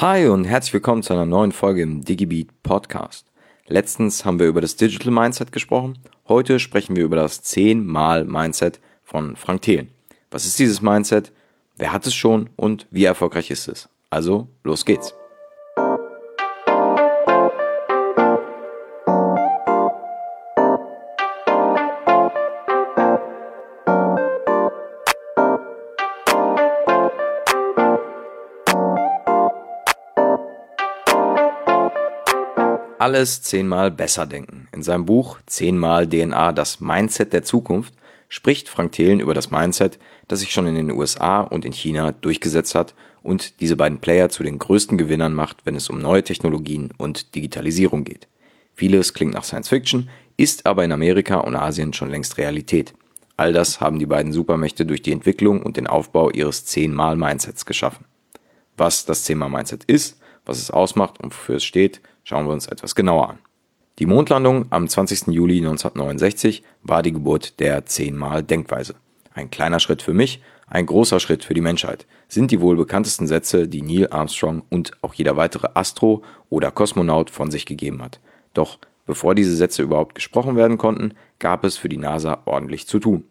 Hi und herzlich willkommen zu einer neuen Folge im DigiBeat Podcast. Letztens haben wir über das Digital Mindset gesprochen. Heute sprechen wir über das 10-Mal Mindset von Frank Thelen. Was ist dieses Mindset? Wer hat es schon und wie erfolgreich ist es? Also, los geht's. Alles zehnmal besser denken. In seinem Buch Zehnmal DNA, das Mindset der Zukunft, spricht Frank Thelen über das Mindset, das sich schon in den USA und in China durchgesetzt hat und diese beiden Player zu den größten Gewinnern macht, wenn es um neue Technologien und Digitalisierung geht. Vieles klingt nach Science Fiction, ist aber in Amerika und Asien schon längst Realität. All das haben die beiden Supermächte durch die Entwicklung und den Aufbau ihres zehnmal Mindsets geschaffen. Was das zehnmal Mindset ist, was es ausmacht und wofür es steht, Schauen wir uns etwas genauer an. Die Mondlandung am 20. Juli 1969 war die Geburt der 10-mal Denkweise. Ein kleiner Schritt für mich, ein großer Schritt für die Menschheit sind die wohl bekanntesten Sätze, die Neil Armstrong und auch jeder weitere Astro oder Kosmonaut von sich gegeben hat. Doch bevor diese Sätze überhaupt gesprochen werden konnten, gab es für die NASA ordentlich zu tun.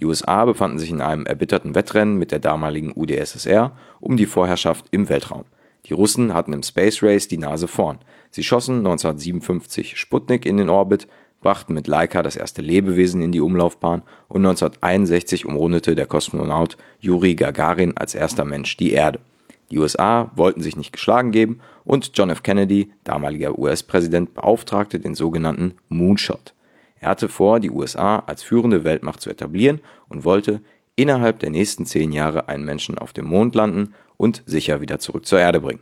Die USA befanden sich in einem erbitterten Wettrennen mit der damaligen UdSSR um die Vorherrschaft im Weltraum. Die Russen hatten im Space Race die Nase vorn. Sie schossen 1957 Sputnik in den Orbit, brachten mit Laika das erste Lebewesen in die Umlaufbahn und 1961 umrundete der Kosmonaut Juri Gagarin als erster Mensch die Erde. Die USA wollten sich nicht geschlagen geben und John F. Kennedy, damaliger US-Präsident, beauftragte den sogenannten Moonshot. Er hatte vor, die USA als führende Weltmacht zu etablieren und wollte innerhalb der nächsten zehn Jahre einen Menschen auf dem Mond landen und sicher wieder zurück zur Erde bringen.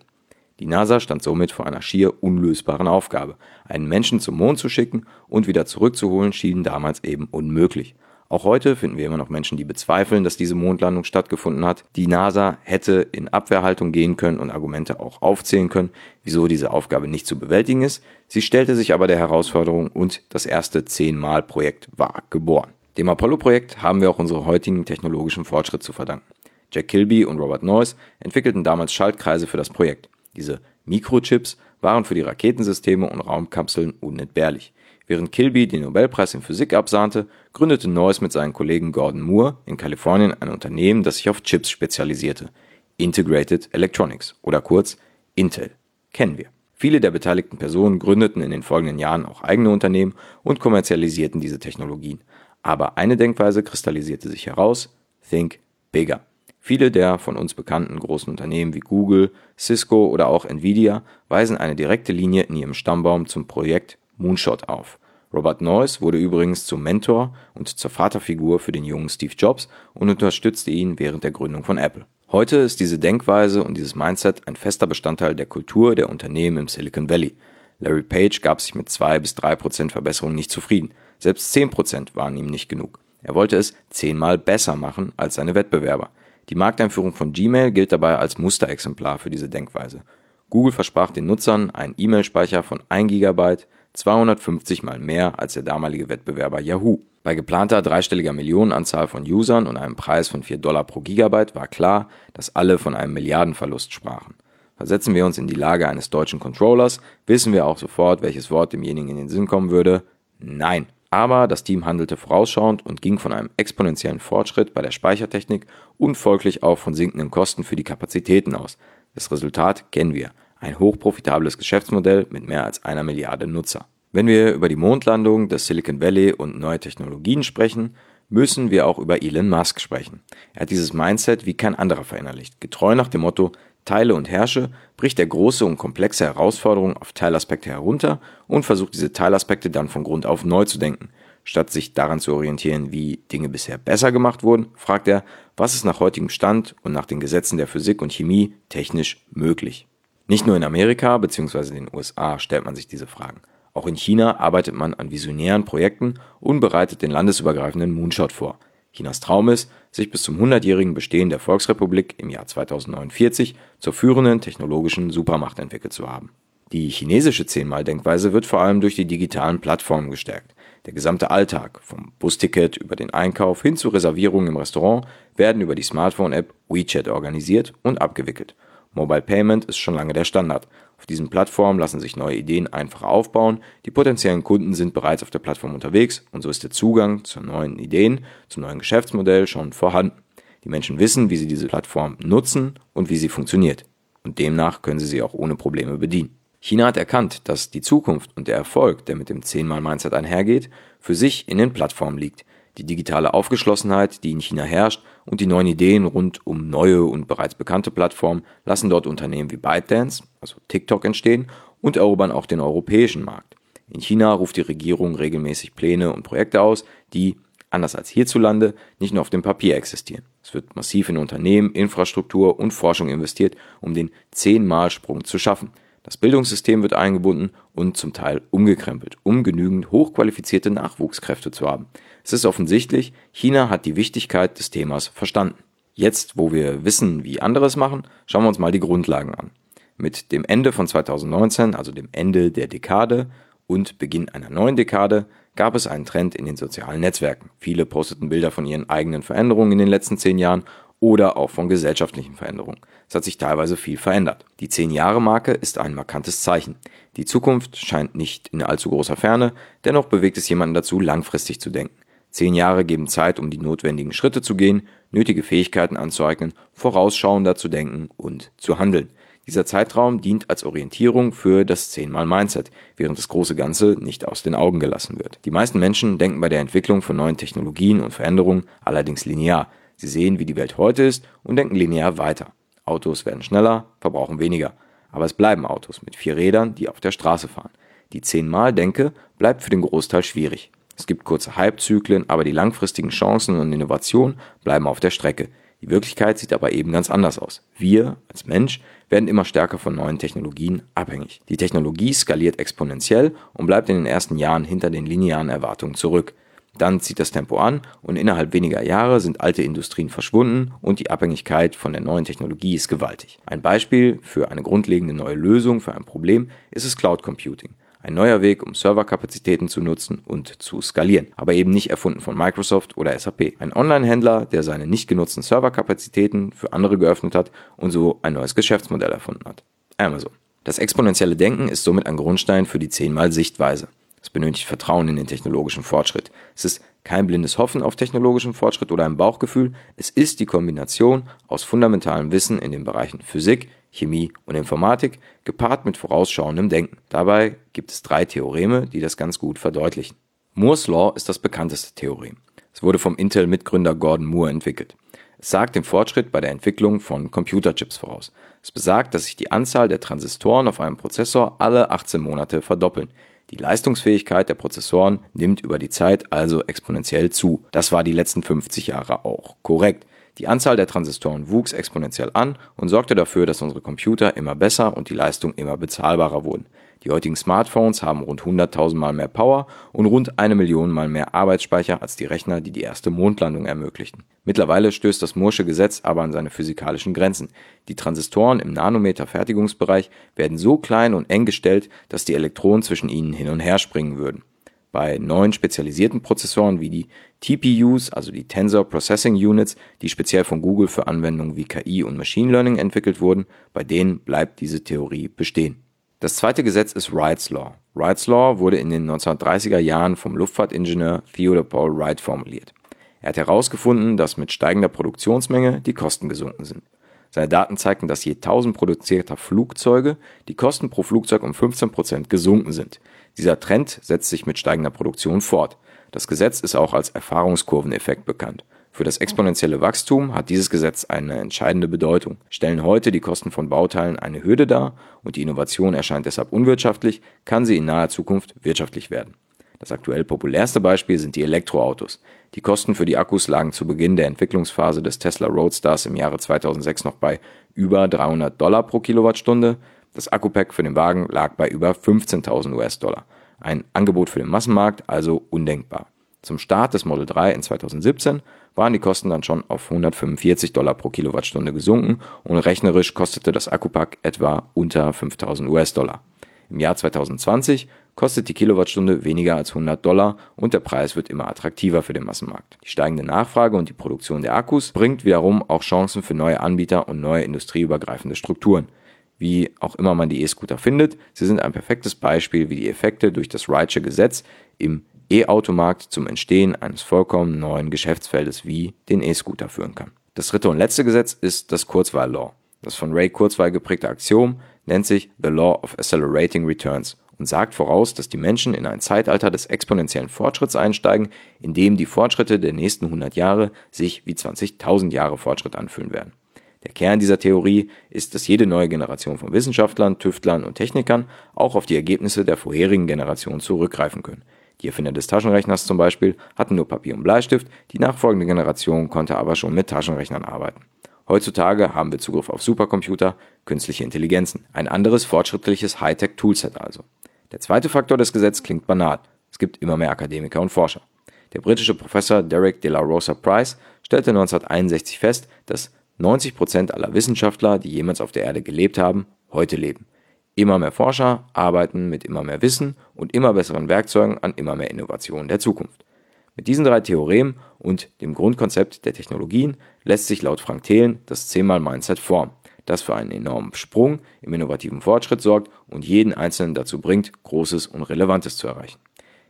Die NASA stand somit vor einer schier unlösbaren Aufgabe. Einen Menschen zum Mond zu schicken und wieder zurückzuholen schien damals eben unmöglich. Auch heute finden wir immer noch Menschen, die bezweifeln, dass diese Mondlandung stattgefunden hat. Die NASA hätte in Abwehrhaltung gehen können und Argumente auch aufzählen können, wieso diese Aufgabe nicht zu bewältigen ist. Sie stellte sich aber der Herausforderung und das erste Zehnmal-Projekt war geboren. Dem Apollo-Projekt haben wir auch unsere heutigen technologischen Fortschritt zu verdanken. Jack Kilby und Robert Noyce entwickelten damals Schaltkreise für das Projekt. Diese Mikrochips waren für die Raketensysteme und Raumkapseln unentbehrlich. Während Kilby den Nobelpreis in Physik absahnte, gründete Noyce mit seinen Kollegen Gordon Moore in Kalifornien ein Unternehmen, das sich auf Chips spezialisierte. Integrated Electronics oder kurz Intel. Kennen wir. Viele der beteiligten Personen gründeten in den folgenden Jahren auch eigene Unternehmen und kommerzialisierten diese Technologien. Aber eine Denkweise kristallisierte sich heraus: Think bigger. Viele der von uns bekannten großen Unternehmen wie Google, Cisco oder auch Nvidia weisen eine direkte Linie in ihrem Stammbaum zum Projekt Moonshot auf. Robert Noyce wurde übrigens zum Mentor und zur Vaterfigur für den jungen Steve Jobs und unterstützte ihn während der Gründung von Apple. Heute ist diese Denkweise und dieses Mindset ein fester Bestandteil der Kultur der Unternehmen im Silicon Valley. Larry Page gab sich mit zwei bis drei Prozent Verbesserung nicht zufrieden. Selbst zehn Prozent waren ihm nicht genug. Er wollte es zehnmal besser machen als seine Wettbewerber. Die Markteinführung von Gmail gilt dabei als Musterexemplar für diese Denkweise. Google versprach den Nutzern einen E-Mail-Speicher von 1 GB, 250 mal mehr als der damalige Wettbewerber Yahoo. Bei geplanter dreistelliger Millionenanzahl von Usern und einem Preis von 4 Dollar pro Gigabyte war klar, dass alle von einem Milliardenverlust sprachen. Versetzen wir uns in die Lage eines deutschen Controllers, wissen wir auch sofort, welches Wort demjenigen in den Sinn kommen würde. Nein. Aber das Team handelte vorausschauend und ging von einem exponentiellen Fortschritt bei der Speichertechnik und folglich auch von sinkenden Kosten für die Kapazitäten aus. Das Resultat kennen wir. Ein hochprofitables Geschäftsmodell mit mehr als einer Milliarde Nutzer. Wenn wir über die Mondlandung, des Silicon Valley und neue Technologien sprechen, müssen wir auch über Elon Musk sprechen. Er hat dieses Mindset wie kein anderer verinnerlicht. Getreu nach dem Motto Teile und herrsche, bricht er große und komplexe Herausforderungen auf Teilaspekte herunter und versucht diese Teilaspekte dann von Grund auf neu zu denken. Statt sich daran zu orientieren, wie Dinge bisher besser gemacht wurden, fragt er, was ist nach heutigem Stand und nach den Gesetzen der Physik und Chemie technisch möglich. Nicht nur in Amerika bzw. den USA stellt man sich diese Fragen. Auch in China arbeitet man an visionären Projekten und bereitet den landesübergreifenden Moonshot vor. Chinas Traum ist, sich bis zum 100-jährigen Bestehen der Volksrepublik im Jahr 2049 zur führenden technologischen Supermacht entwickelt zu haben. Die chinesische Zehnmal-Denkweise wird vor allem durch die digitalen Plattformen gestärkt. Der gesamte Alltag, vom Busticket über den Einkauf hin zur Reservierung im Restaurant, werden über die Smartphone-App WeChat organisiert und abgewickelt. Mobile Payment ist schon lange der Standard. Auf diesen Plattformen lassen sich neue Ideen einfach aufbauen, die potenziellen Kunden sind bereits auf der Plattform unterwegs und so ist der Zugang zu neuen Ideen, zum neuen Geschäftsmodell schon vorhanden. Die Menschen wissen, wie sie diese Plattform nutzen und wie sie funktioniert. Und demnach können sie sie auch ohne Probleme bedienen. China hat erkannt, dass die Zukunft und der Erfolg, der mit dem 10-mal-Mindset einhergeht, für sich in den Plattformen liegt. Die digitale Aufgeschlossenheit, die in China herrscht, und die neuen Ideen rund um neue und bereits bekannte Plattformen lassen dort Unternehmen wie ByteDance, also TikTok, entstehen und erobern auch den europäischen Markt. In China ruft die Regierung regelmäßig Pläne und Projekte aus, die, anders als hierzulande, nicht nur auf dem Papier existieren. Es wird massiv in Unternehmen, Infrastruktur und Forschung investiert, um den 10-Mal-Sprung zu schaffen. Das Bildungssystem wird eingebunden und zum Teil umgekrempelt, um genügend hochqualifizierte Nachwuchskräfte zu haben. Es ist offensichtlich, China hat die Wichtigkeit des Themas verstanden. Jetzt, wo wir wissen, wie andere es machen, schauen wir uns mal die Grundlagen an. Mit dem Ende von 2019, also dem Ende der Dekade und Beginn einer neuen Dekade, gab es einen Trend in den sozialen Netzwerken. Viele posteten Bilder von ihren eigenen Veränderungen in den letzten zehn Jahren oder auch von gesellschaftlichen Veränderungen. Es hat sich teilweise viel verändert. Die 10-Jahre-Marke ist ein markantes Zeichen. Die Zukunft scheint nicht in allzu großer Ferne, dennoch bewegt es jemanden dazu, langfristig zu denken. Zehn Jahre geben Zeit, um die notwendigen Schritte zu gehen, nötige Fähigkeiten anzueignen, vorausschauender zu denken und zu handeln. Dieser Zeitraum dient als Orientierung für das 10-mal-Mindset, während das große Ganze nicht aus den Augen gelassen wird. Die meisten Menschen denken bei der Entwicklung von neuen Technologien und Veränderungen allerdings linear. Sie sehen, wie die Welt heute ist und denken linear weiter. Autos werden schneller, verbrauchen weniger. Aber es bleiben Autos mit vier Rädern, die auf der Straße fahren. Die 10-mal-Denke bleibt für den Großteil schwierig. Es gibt kurze Hypezyklen, aber die langfristigen Chancen und Innovationen bleiben auf der Strecke. Die Wirklichkeit sieht aber eben ganz anders aus. Wir als Mensch werden immer stärker von neuen Technologien abhängig. Die Technologie skaliert exponentiell und bleibt in den ersten Jahren hinter den linearen Erwartungen zurück. Dann zieht das Tempo an und innerhalb weniger Jahre sind alte Industrien verschwunden und die Abhängigkeit von der neuen Technologie ist gewaltig. Ein Beispiel für eine grundlegende neue Lösung für ein Problem ist das Cloud Computing. Ein neuer Weg, um Serverkapazitäten zu nutzen und zu skalieren, aber eben nicht erfunden von Microsoft oder SAP. Ein Online-Händler, der seine nicht genutzten Serverkapazitäten für andere geöffnet hat und so ein neues Geschäftsmodell erfunden hat. Amazon. Das exponentielle Denken ist somit ein Grundstein für die 10 Sichtweise. Es benötigt Vertrauen in den technologischen Fortschritt. Es ist kein blindes Hoffen auf technologischen Fortschritt oder ein Bauchgefühl. Es ist die Kombination aus fundamentalem Wissen in den Bereichen Physik, Chemie und Informatik, gepaart mit vorausschauendem Denken. Dabei gibt es drei Theoreme, die das ganz gut verdeutlichen. Moore's Law ist das bekannteste Theorem. Es wurde vom Intel-Mitgründer Gordon Moore entwickelt. Es sagt den Fortschritt bei der Entwicklung von Computerchips voraus. Es besagt, dass sich die Anzahl der Transistoren auf einem Prozessor alle 18 Monate verdoppeln. Die Leistungsfähigkeit der Prozessoren nimmt über die Zeit also exponentiell zu. Das war die letzten 50 Jahre auch korrekt. Die Anzahl der Transistoren wuchs exponentiell an und sorgte dafür, dass unsere Computer immer besser und die Leistung immer bezahlbarer wurden. Die heutigen Smartphones haben rund 100.000 Mal mehr Power und rund eine Million Mal mehr Arbeitsspeicher als die Rechner, die die erste Mondlandung ermöglichten. Mittlerweile stößt das Moore'sche Gesetz aber an seine physikalischen Grenzen. Die Transistoren im Nanometer-Fertigungsbereich werden so klein und eng gestellt, dass die Elektronen zwischen ihnen hin und her springen würden. Bei neuen spezialisierten Prozessoren wie die TPUs, also die Tensor Processing Units, die speziell von Google für Anwendungen wie KI und Machine Learning entwickelt wurden, bei denen bleibt diese Theorie bestehen. Das zweite Gesetz ist Wright's Law. Wright's Law wurde in den 1930er Jahren vom Luftfahrtingenieur Theodore Paul Wright formuliert. Er hat herausgefunden, dass mit steigender Produktionsmenge die Kosten gesunken sind. Seine Daten zeigten, dass je 1000 produzierter Flugzeuge die Kosten pro Flugzeug um 15% gesunken sind. Dieser Trend setzt sich mit steigender Produktion fort. Das Gesetz ist auch als Erfahrungskurveneffekt bekannt. Für das exponentielle Wachstum hat dieses Gesetz eine entscheidende Bedeutung. Stellen heute die Kosten von Bauteilen eine Hürde dar und die Innovation erscheint deshalb unwirtschaftlich, kann sie in naher Zukunft wirtschaftlich werden. Das aktuell populärste Beispiel sind die Elektroautos. Die Kosten für die Akkus lagen zu Beginn der Entwicklungsphase des Tesla Roadstars im Jahre 2006 noch bei über 300 Dollar pro Kilowattstunde. Das Akkupack für den Wagen lag bei über 15.000 US-Dollar. Ein Angebot für den Massenmarkt also undenkbar. Zum Start des Model 3 in 2017 waren die Kosten dann schon auf 145 Dollar pro Kilowattstunde gesunken und rechnerisch kostete das Akkupack etwa unter 5000 US-Dollar. Im Jahr 2020 kostet die Kilowattstunde weniger als 100 Dollar und der Preis wird immer attraktiver für den Massenmarkt. Die steigende Nachfrage und die Produktion der Akkus bringt wiederum auch Chancen für neue Anbieter und neue industrieübergreifende Strukturen. Wie auch immer man die E-Scooter findet, sie sind ein perfektes Beispiel, wie die Effekte durch das Wrightsche Gesetz im E-Automarkt zum Entstehen eines vollkommen neuen Geschäftsfeldes wie den E-Scooter führen kann. Das dritte und letzte Gesetz ist das Kurzwahl-Law. Das von Ray Kurzweil geprägte Axiom nennt sich The Law of Accelerating Returns und sagt voraus, dass die Menschen in ein Zeitalter des exponentiellen Fortschritts einsteigen, in dem die Fortschritte der nächsten 100 Jahre sich wie 20.000 Jahre Fortschritt anfühlen werden. Der Kern dieser Theorie ist, dass jede neue Generation von Wissenschaftlern, Tüftlern und Technikern auch auf die Ergebnisse der vorherigen Generation zurückgreifen können. Die Erfinder des Taschenrechners zum Beispiel hatten nur Papier und Bleistift, die nachfolgende Generation konnte aber schon mit Taschenrechnern arbeiten. Heutzutage haben wir Zugriff auf Supercomputer, künstliche Intelligenzen, ein anderes fortschrittliches Hightech-Toolset also. Der zweite Faktor des Gesetzes klingt banal. Es gibt immer mehr Akademiker und Forscher. Der britische Professor Derek de la Rosa Price stellte 1961 fest, dass 90 Prozent aller Wissenschaftler, die jemals auf der Erde gelebt haben, heute leben. Immer mehr Forscher arbeiten mit immer mehr Wissen und immer besseren Werkzeugen an immer mehr Innovationen der Zukunft. Mit diesen drei Theoremen und dem Grundkonzept der Technologien lässt sich laut Frank Thelen das 10x-Mindset formen, das für einen enormen Sprung im innovativen Fortschritt sorgt und jeden Einzelnen dazu bringt, Großes und Relevantes zu erreichen.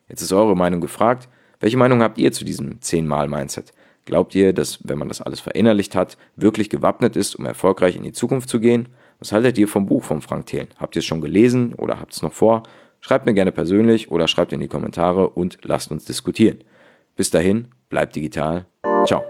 Jetzt ist eure Meinung gefragt. Welche Meinung habt ihr zu diesem 10x-Mindset? Glaubt ihr, dass, wenn man das alles verinnerlicht hat, wirklich gewappnet ist, um erfolgreich in die Zukunft zu gehen? Was haltet ihr vom Buch von Frank Thelen? Habt ihr es schon gelesen oder habt es noch vor? Schreibt mir gerne persönlich oder schreibt in die Kommentare und lasst uns diskutieren. Bis dahin, bleibt digital. Ciao.